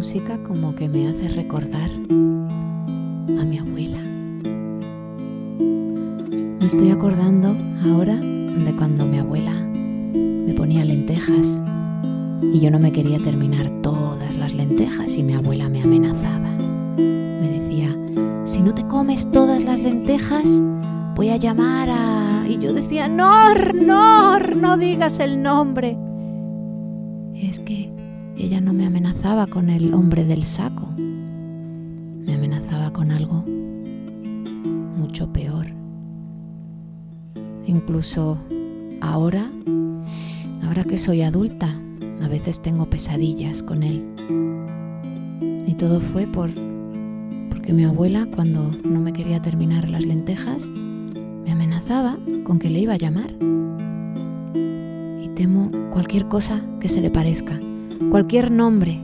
música como que me hace recordar a mi abuela. Me estoy acordando ahora de cuando mi abuela me ponía lentejas y yo no me quería terminar todas las lentejas y mi abuela me amenazaba. Me decía, si no te comes todas las lentejas, voy a llamar a... Y yo decía, Nor, Nor, no digas el nombre. Es que ella no me amenazaba con el hombre del saco, me amenazaba con algo mucho peor. Incluso ahora, ahora que soy adulta, a veces tengo pesadillas con él. Y todo fue por porque mi abuela, cuando no me quería terminar las lentejas, me amenazaba con que le iba a llamar. Y temo cualquier cosa que se le parezca, cualquier nombre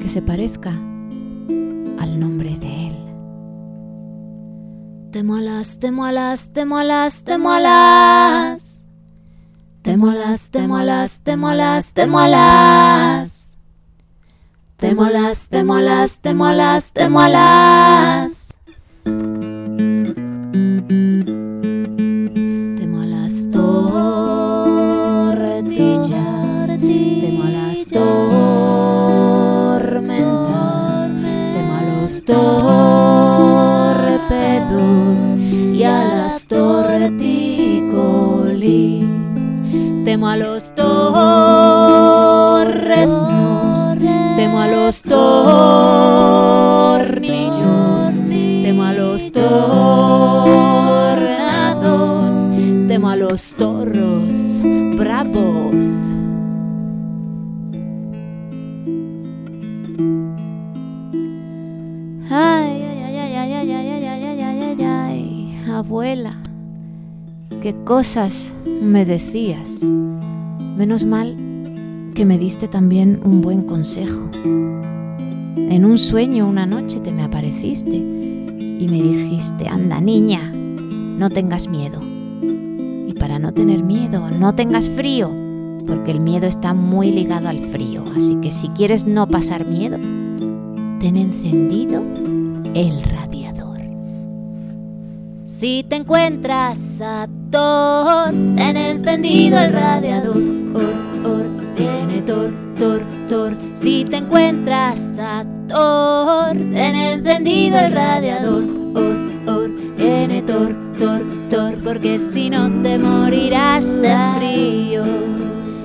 que se parezca al nombre de él. Te molas, te molas, te molas, te molas. Te molas, te molas, te molas, te molas. Te molas, te molas, te molas, te molas. Malos torpedos y a las torticolis. Temo a los torreznos, temo a los tornillos, temo a los tornados, temo a los torros bravos. Abuela, qué cosas me decías. Menos mal que me diste también un buen consejo. En un sueño una noche te me apareciste y me dijiste, anda niña, no tengas miedo. Y para no tener miedo, no tengas frío, porque el miedo está muy ligado al frío. Así que si quieres no pasar miedo, ten encendido el. Si te encuentras a Thor, ten encendido el radiador. Or, or, viene Thor, Thor. Si te encuentras a Thor, ten encendido el radiador. Or, or, viene Thor, Thor, Thor. Porque si no te morirás de frío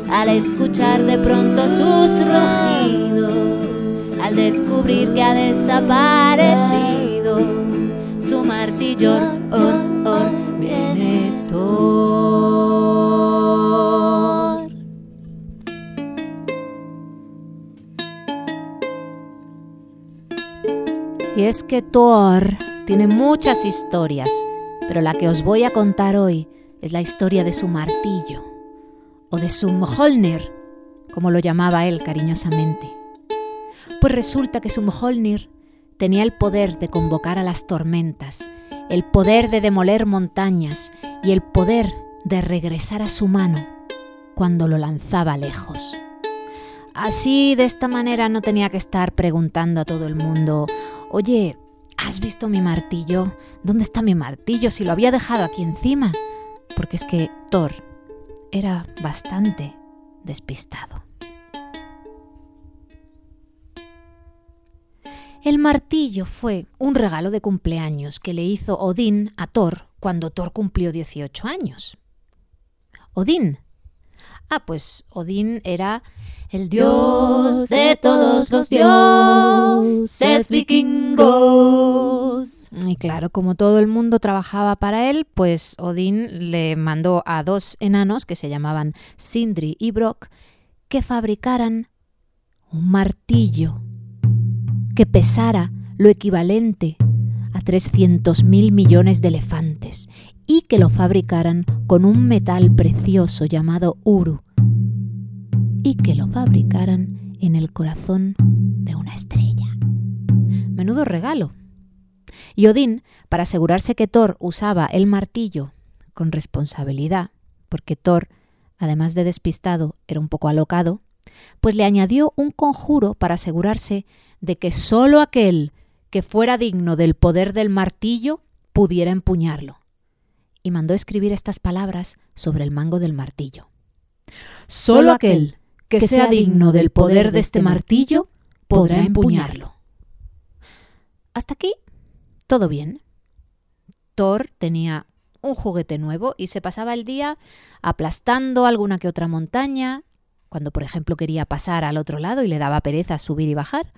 al escuchar de pronto sus rugidos, al descubrir que ha desaparecido su martillo. Es que Thor tiene muchas historias, pero la que os voy a contar hoy es la historia de su martillo, o de su Mjolnir, como lo llamaba él cariñosamente. Pues resulta que su Mjolnir tenía el poder de convocar a las tormentas, el poder de demoler montañas y el poder de regresar a su mano cuando lo lanzaba lejos. Así, de esta manera, no tenía que estar preguntando a todo el mundo, oye, ¿has visto mi martillo? ¿Dónde está mi martillo si lo había dejado aquí encima? Porque es que Thor era bastante despistado. El martillo fue un regalo de cumpleaños que le hizo Odín a Thor cuando Thor cumplió 18 años. Odín. Ah, pues Odín era el Dios de todos los dioses vikingos. Y claro, como todo el mundo trabajaba para él, pues Odín le mandó a dos enanos que se llamaban Sindri y Brock que fabricaran un martillo que pesara lo equivalente a 300.000 millones de elefantes y que lo fabricaran con un metal precioso llamado Uru y que lo fabricaran en el corazón de una estrella. Menudo regalo. Y Odín, para asegurarse que Thor usaba el martillo con responsabilidad, porque Thor, además de despistado, era un poco alocado, pues le añadió un conjuro para asegurarse de que sólo aquel que fuera digno del poder del martillo pudiera empuñarlo. Y mandó escribir estas palabras sobre el mango del martillo. Sólo aquel que sea digno del poder de este martillo podrá empuñarlo. Hasta aquí, todo bien. Thor tenía un juguete nuevo y se pasaba el día aplastando alguna que otra montaña, cuando por ejemplo quería pasar al otro lado y le daba pereza subir y bajar,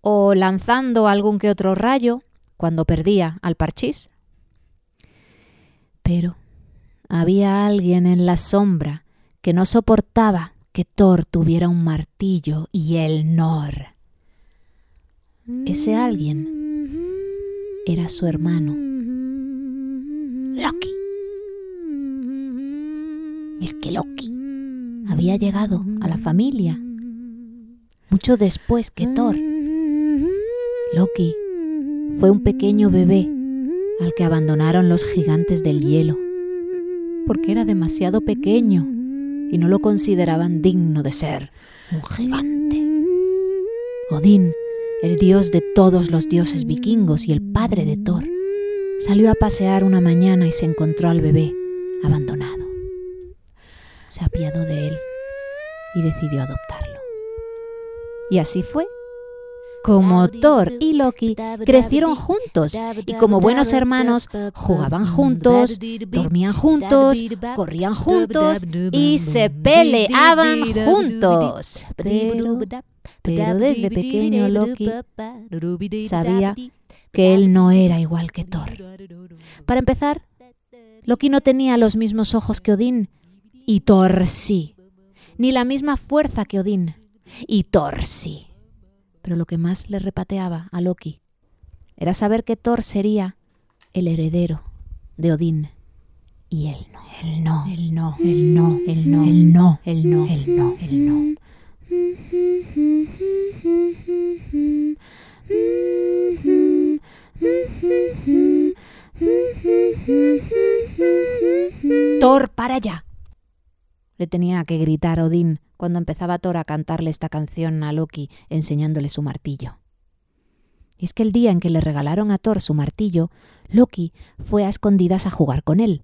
o lanzando algún que otro rayo cuando perdía al parchís. Pero había alguien en la sombra que no soportaba que Thor tuviera un martillo y él Nor. Ese alguien era su hermano, Loki. Es que Loki había llegado a la familia mucho después que Thor. Loki fue un pequeño bebé al que abandonaron los gigantes del hielo, porque era demasiado pequeño y no lo consideraban digno de ser un gigante. Odín, el dios de todos los dioses vikingos y el padre de Thor, salió a pasear una mañana y se encontró al bebé abandonado. Se apiadó de él y decidió adoptarlo. Y así fue como Thor y Loki crecieron juntos y como buenos hermanos jugaban juntos, dormían juntos, corrían juntos y se peleaban juntos. Pero, desde pequeño Loki sabía que él no era igual que Thor. Para empezar, Loki no tenía los mismos ojos que Odín y Thor sí, ni la misma fuerza que Odín y Thor sí. Pero lo que más le repateaba a Loki era saber que Thor sería el heredero de Odín. Y él no, él no, él no, él no, él no, él no, él no, él no, él no. Thor, para allá. Le tenía que gritar Odín cuando empezaba Thor a cantarle esta canción a Loki enseñándole su martillo. Y es que el día en que le regalaron a Thor su martillo, Loki fue a escondidas a jugar con él.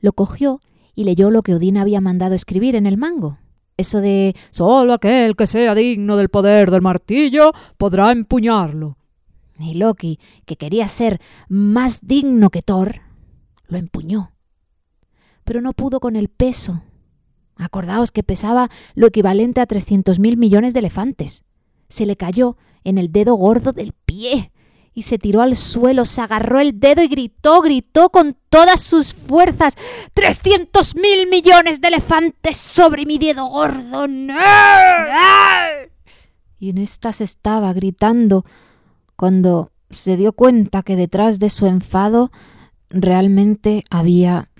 Lo cogió y leyó lo que Odín había mandado escribir en el mango. Eso de solo aquel que sea digno del poder del martillo podrá empuñarlo. Y Loki, que quería ser más digno que Thor, lo empuñó. Pero no pudo con el peso Acordaos que pesaba lo equivalente a 300.000 millones de elefantes. Se le cayó en el dedo gordo del pie y se tiró al suelo, se agarró el dedo y gritó, gritó con todas sus fuerzas. ¡300 mil millones de elefantes sobre mi dedo gordo! Y en estas estaba gritando cuando se dio cuenta que detrás de su enfado realmente había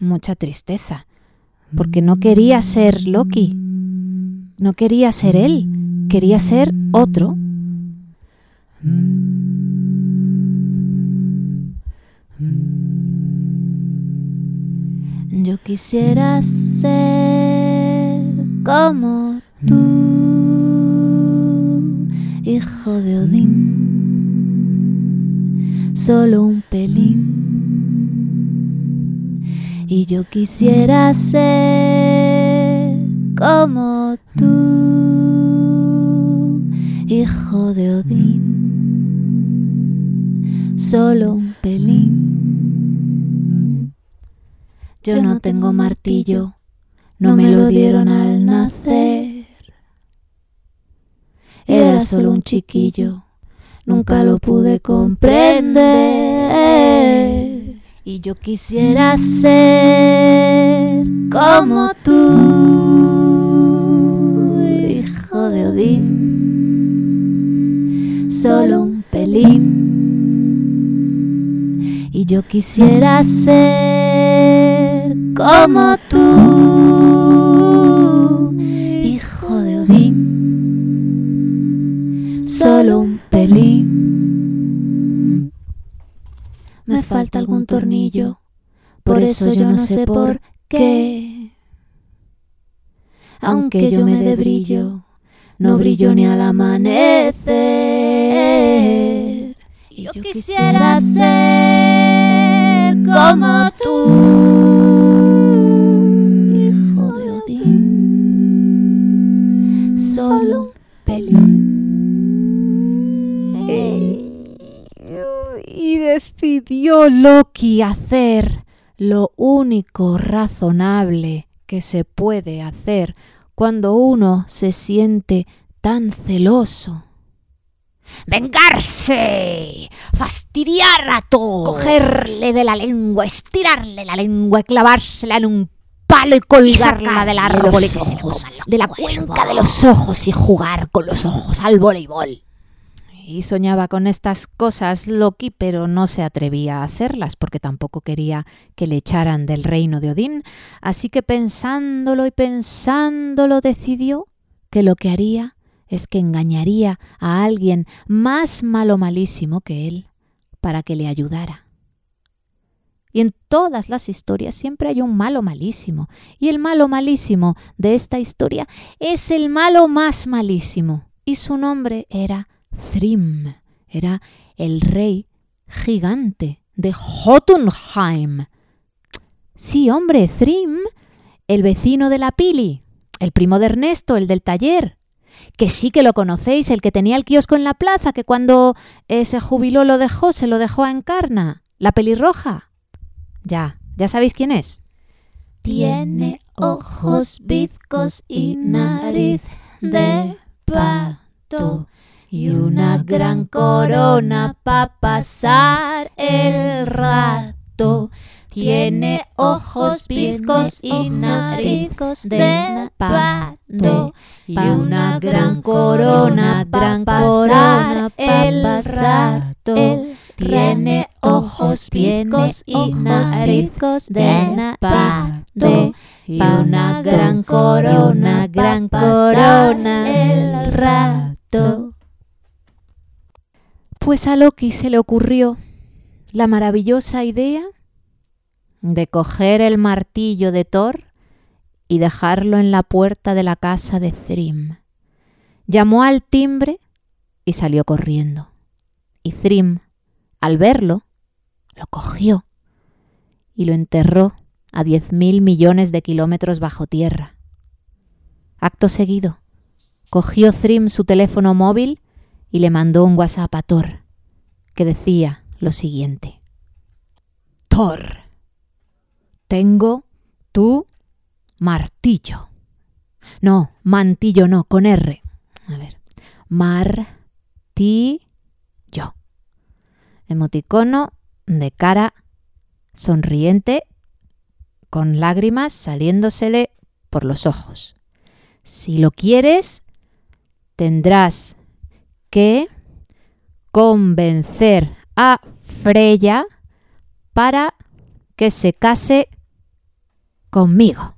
mucha tristeza porque no quería ser Loki, no quería ser él, quería ser otro. Yo quisiera ser como tú, hijo de Odín, solo un pelín y yo quisiera ser como tú, hijo de Odín, solo un pelín. Yo no tengo martillo, no me lo dieron al nacer. Era solo un chiquillo, nunca lo pude comprender y yo quisiera ser como tú, hijo de Odín, solo un pelín. Y yo quisiera ser como tú, hijo de Odín, solo un pelín falta algún tornillo, por eso yo no sé por qué. Aunque yo me dé brillo no brilló ni al amanecer. Y yo quisiera ser como tú, Y decidió Loki hacer lo único razonable que se puede hacer cuando uno se siente tan celoso. ¡Vengarse! ¡Fastidiar a todo! Cogerle de la lengua, estirarle la lengua, clavársela en un palo y colgarla del árbol los y que se ojos, de la cuenca de los ojos y jugar con los ojos al voleibol. Y soñaba con estas cosas Loki, pero no se atrevía a hacerlas porque tampoco quería que le echaran del reino de Odín. Así que pensándolo y pensándolo decidió que lo que haría es que engañaría a alguien más malo malísimo que él para que le ayudara. Y en todas las historias siempre hay un malo malísimo. Y el malo malísimo de esta historia es el malo más malísimo. Y su nombre era Thrym era el rey gigante de Jotunheim. Sí, hombre, Thrym, el vecino de la Pili, el primo de Ernesto, el del taller. Que sí que lo conocéis, el que tenía el kiosco en la plaza, que cuando eh, se jubiló lo dejó, se lo dejó a Encarna, la pelirroja. Ya, ya sabéis quién es. Tiene ojos bizcos y nariz de pato y una gran corona pa' pasar el rato. Tiene ojos bizcos y nariz de pato y una gran corona gran corona el rato. Tiene ojos bizcos y nariz de pato y una gran corona gran corona el rato. Pues a Loki se le ocurrió la maravillosa idea de coger el martillo de Thor y dejarlo en la puerta de la casa de Thrym. Llamó al timbre y salió corriendo. Y Thrym, al verlo, lo cogió y lo enterró a diez mil millones de kilómetros bajo tierra. Acto seguido, cogió Thrym su teléfono móvil y le mandó un WhatsApp a Thor que decía lo siguiente. Thor, tengo tu martillo. No, mantillo no, con R. A ver, martillo. Emoticono de cara sonriente con lágrimas saliéndosele por los ojos. Si lo quieres, tendrás que convencer a Freya para que se case conmigo.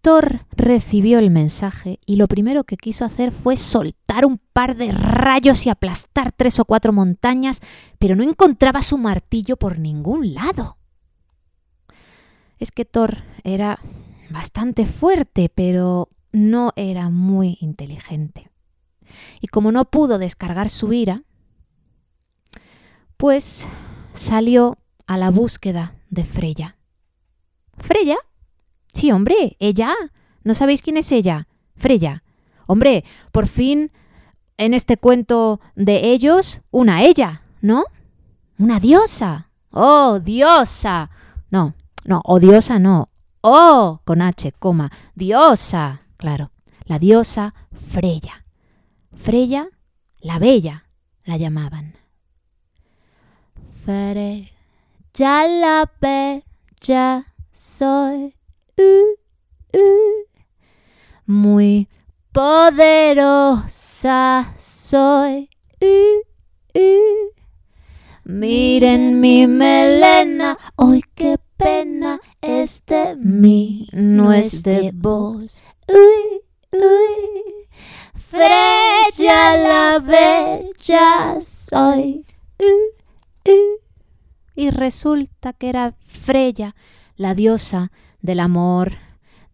Thor recibió el mensaje y lo primero que quiso hacer fue soltar un par de rayos y aplastar tres o cuatro montañas, pero no encontraba su martillo por ningún lado. Es que Thor era bastante fuerte, pero no era muy inteligente. Y como no pudo descargar su ira, pues salió a la búsqueda de Freya. ¿Freya? Sí, hombre, ella. ¿No sabéis quién es ella? Freya. Hombre, por fin en este cuento de ellos, una ella, ¿no? Una diosa. Oh, diosa. No, no, diosa no. Oh, con H, coma. Diosa. Claro, la diosa Freya. Freya, la bella, la llamaban. Freya la bella soy. Uh, uh. Muy poderosa soy. Miren mi melena, hoy qué pena es de mí, no es de vos. Uy, uy. Freya la bella soy. Uh, uh. Y resulta que era Freya, la diosa del amor,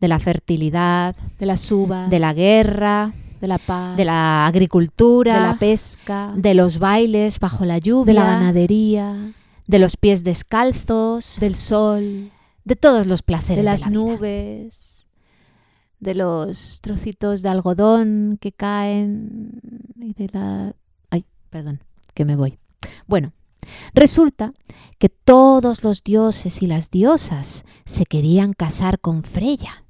de la fertilidad, de las uvas, de la guerra, de la paz, de la agricultura, de la pesca, de los bailes bajo la lluvia, de la ganadería, de los pies descalzos, del sol, de todos los placeres de las la vida. De los trocitos de algodón que caen y de la Ay, perdón, que me voy. Bueno, resulta que todos los dioses y las diosas se querían casar con Freya.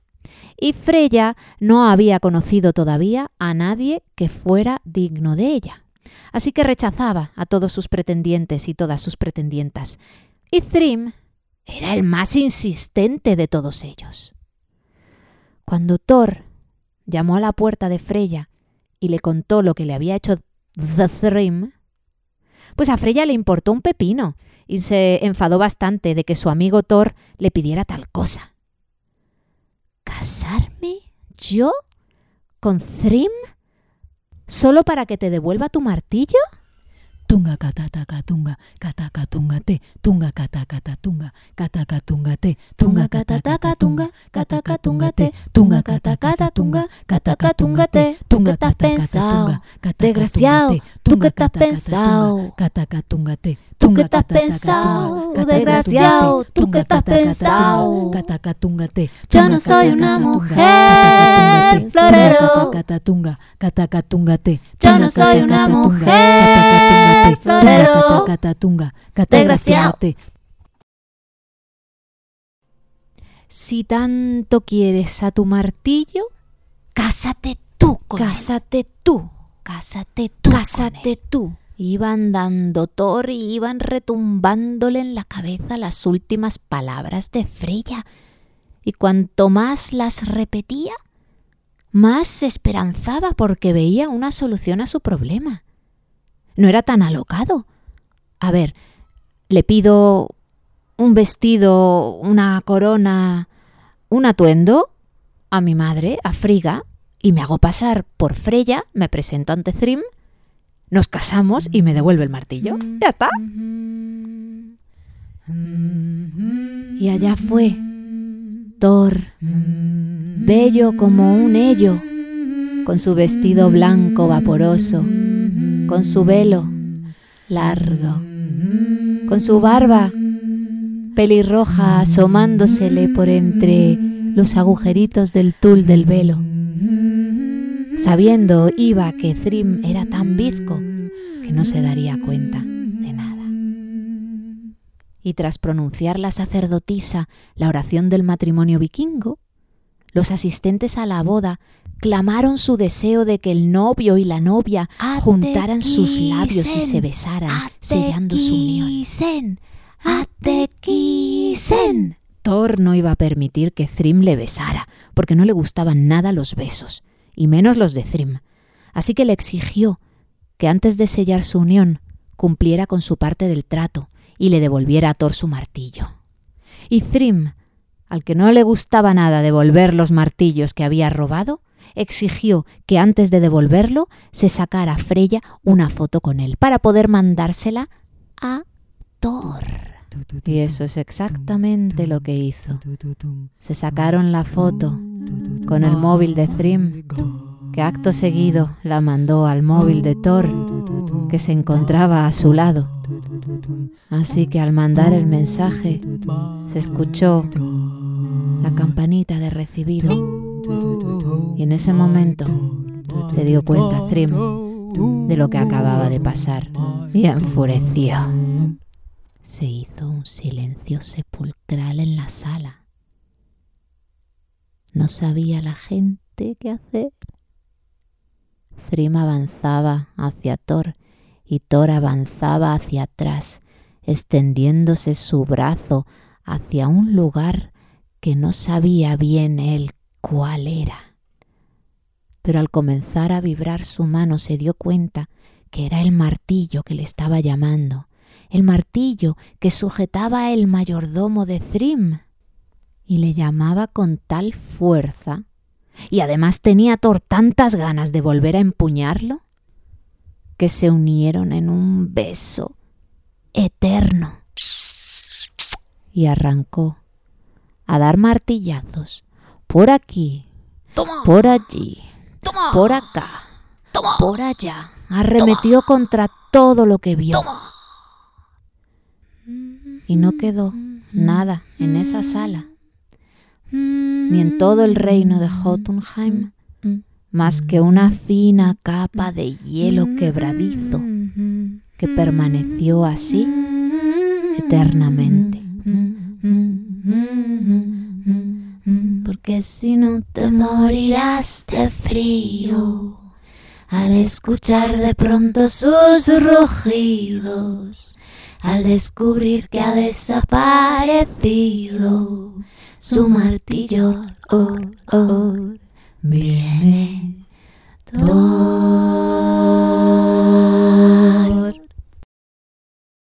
Y Freya no había conocido todavía a nadie que fuera digno de ella. Así que rechazaba a todos sus pretendientes y todas sus pretendientas. Y Thrym era el más insistente de todos ellos. Cuando Thor llamó a la puerta de Freya y le contó lo que le había hecho Thrym, pues a Freya le importó un pepino y se enfadó bastante de que su amigo Thor le pidiera tal cosa. ¿Casarme yo con Thrym solo para que te devuelva tu martillo? tunga kata kata tunga kata kata tunga te tunga kata kata tunga kata kata tunga te tunga kata kata tunga kata kata tunga te tunga kata kata tunga kata kata tunga te tunga kata pensado te ¿tú qué estás pensado? ¿Tú qué estás pensado? Desgraciado, ¿tú qué estás pensado? Yo no soy una mujer, florero. Yo no soy una mujer, florero. Desgraciado. Si tanto quieres a tu martillo, Cásate tú con él. cásate tú. Cásate tú. Cásate tú. Iban dando Thor y iban retumbándole en la cabeza las últimas palabras de Freya. Y cuanto más las repetía, más se esperanzaba porque veía una solución a su problema. No era tan alocado. A ver, le pido un vestido, una corona, un atuendo a mi madre, a Friga, y me hago pasar por Freya, me presento ante Thrym, nos casamos y me devuelve el martillo. Ya está. Y allá fue. Thor, bello como un ello, con su vestido blanco vaporoso, con su velo largo, con su barba pelirroja asomándosele por entre los agujeritos del tul del velo. Sabiendo iba que Thrym era tan bizco que no se daría cuenta de nada. Y tras pronunciar la sacerdotisa la oración del matrimonio vikingo, los asistentes a la boda clamaron su deseo de que el novio y la novia juntaran sus labios y se besaran, sellando su unión. Thor no iba a permitir que Thrym le besara, porque no le gustaban nada los besos, y menos los de Thrym. Así que le exigió que antes de sellar su unión cumpliera con su parte del trato y le devolviera a Thor su martillo. Y Thrym, al que no le gustaba nada devolver los martillos que había robado, exigió que antes de devolverlo se sacara a Freya una foto con él para poder mandársela a Thor. Y eso es exactamente lo que hizo. Se sacaron la foto con el móvil de Thrym, que acto seguido la mandó al móvil de Thor, que se encontraba a su lado. Así que al mandar el mensaje, se escuchó la campanita de recibido. Y en ese momento se dio cuenta Thrym de lo que acababa de pasar y enfureció. Se hizo un silencio sepulcral en la sala. No sabía la gente qué hacer. Thrym avanzaba hacia Thor y Thor avanzaba hacia atrás, extendiéndose su brazo hacia un lugar que no sabía bien él cuál era. Pero al comenzar a vibrar su mano se dio cuenta que era el martillo que le estaba llamando, el martillo que sujetaba el mayordomo de Thrym, y le llamaba con tal fuerza, y además tenía Thor tantas ganas de volver a empuñarlo, que se unieron en un beso eterno. Y arrancó a dar martillazos por aquí, Toma. por allí, Toma. por acá, Toma. por allá. Arremetió contra todo lo que vio. Toma. Y no quedó nada en esa sala, ni en todo el reino de Jotunheim, más que una fina capa de hielo quebradizo que permaneció así eternamente. Porque si no te morirás de frío al escuchar de pronto sus rugidos, al descubrir que ha desaparecido su martillo. Oh, oh, viene Thor.